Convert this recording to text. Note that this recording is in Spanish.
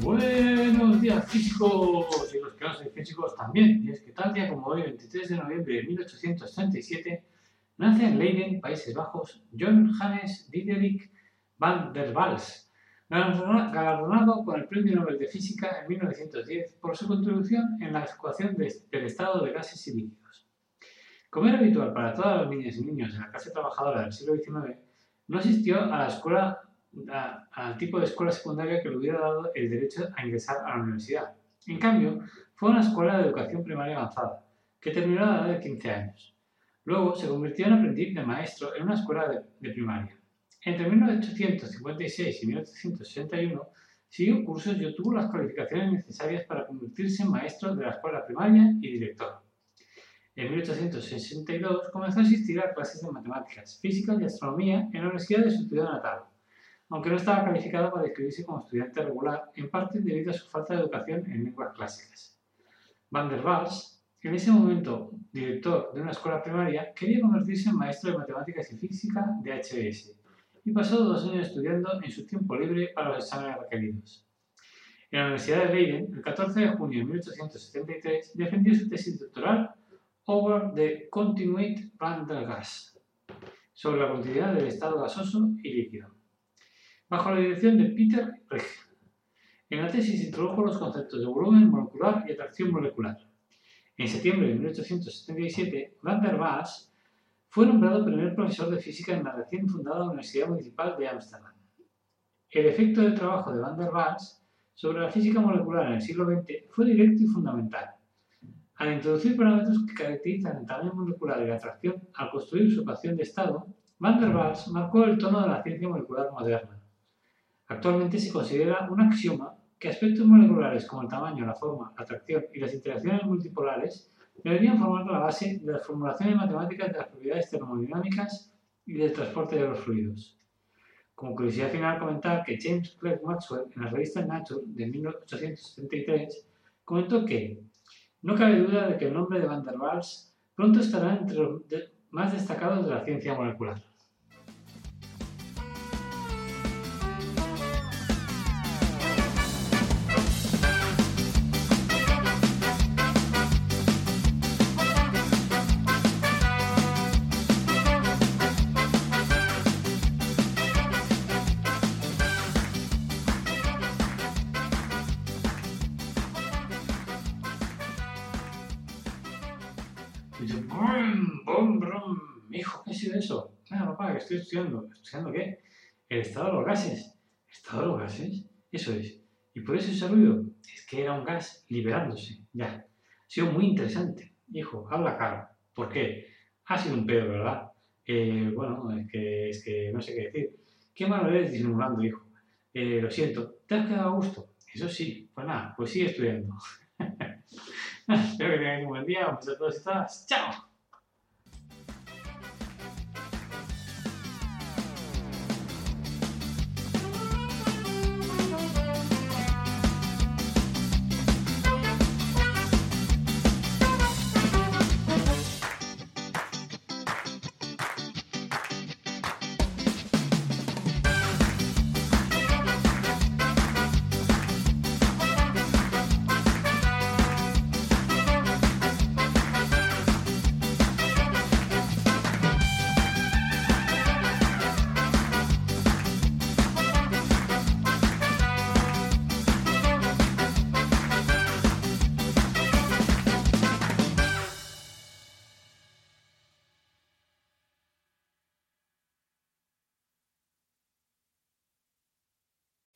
Buenos días físicos y los que no son físicos también. Y es que tal día como hoy, 23 de noviembre de 1837, nace en Leiden, Países Bajos, John Hannes Diderik van der Waals, galardonado con el Premio Nobel de Física en 1910 por su contribución en la ecuación del estado de gases y líquidos. Como era habitual para todas las niñas y niños en la clase trabajadora del siglo XIX, no asistió a la escuela al tipo de escuela secundaria que le hubiera dado el derecho a ingresar a la universidad. En cambio, fue una escuela de educación primaria avanzada, que terminó a la edad de 15 años. Luego se convirtió en aprendiz de maestro en una escuela de, primaria. Entre 1856 y 1861 siguió cursos y obtuvo las calificaciones necesarias para convertirse en maestro de la escuela primaria y director. En 1862 comenzó a asistir a clases de matemáticas, física y astronomía en la Universidad de su ciudad natal aunque no estaba calificado para inscribirse como estudiante regular, en parte debido a su falta de educación en lenguas clásicas. Van der Waals, en ese momento director de una escuela primaria, quería convertirse en maestro de matemáticas y física de HBS y pasó dos años estudiando en su tiempo libre para los exámenes requeridos. En la Universidad de Leiden, el 14 de junio de 1873, defendió su tesis doctoral Over the Continued van der Gas, sobre la continuidad del estado gasoso y líquido bajo la dirección de Peter Reich. En la tesis introdujo los conceptos de volumen molecular y atracción molecular. En septiembre de 1877, Van der Waals fue nombrado primer profesor de física en la recién fundada Universidad Municipal de Ámsterdam. El efecto del trabajo de Van der Waals sobre la física molecular en el siglo XX fue directo y fundamental. Al introducir parámetros que caracterizan el tamaño molecular y la atracción al construir su ecuación de estado, Van der Waals marcó el tono de la ciencia molecular moderna. Actualmente se considera un axioma que aspectos moleculares como el tamaño, la forma, la atracción y las interacciones multipolares deberían formar la base de las formulaciones matemáticas de las propiedades termodinámicas y del transporte de los fluidos. Como curiosidad final, comentar que James Clerk Maxwell, en la revista Nature de 1873, comentó que no cabe duda de que el nombre de Van der Waals pronto estará entre los más destacados de la ciencia molecular. Y dice, brum, brum, brum. Hijo, ¿qué ha sido eso? Ah, papá, que estoy estudiando. ¿Estudiando qué? El estado de los gases. ¿El estado de los gases? Eso es. Y por eso ese ruido es que era un gas liberándose. Ya. Ha sido muy interesante. Hijo, habla claro. ¿Por qué? Ha sido un pedo, ¿verdad? Eh, bueno, es que, es que no sé qué decir. Qué malo eres disimulando, hijo. Eh, lo siento. ¿Te has quedado a gusto? Eso sí. Pues nada, pues sigue estudiando. Espero que tengáis un buen día. Un beso a todos. ¡Chao!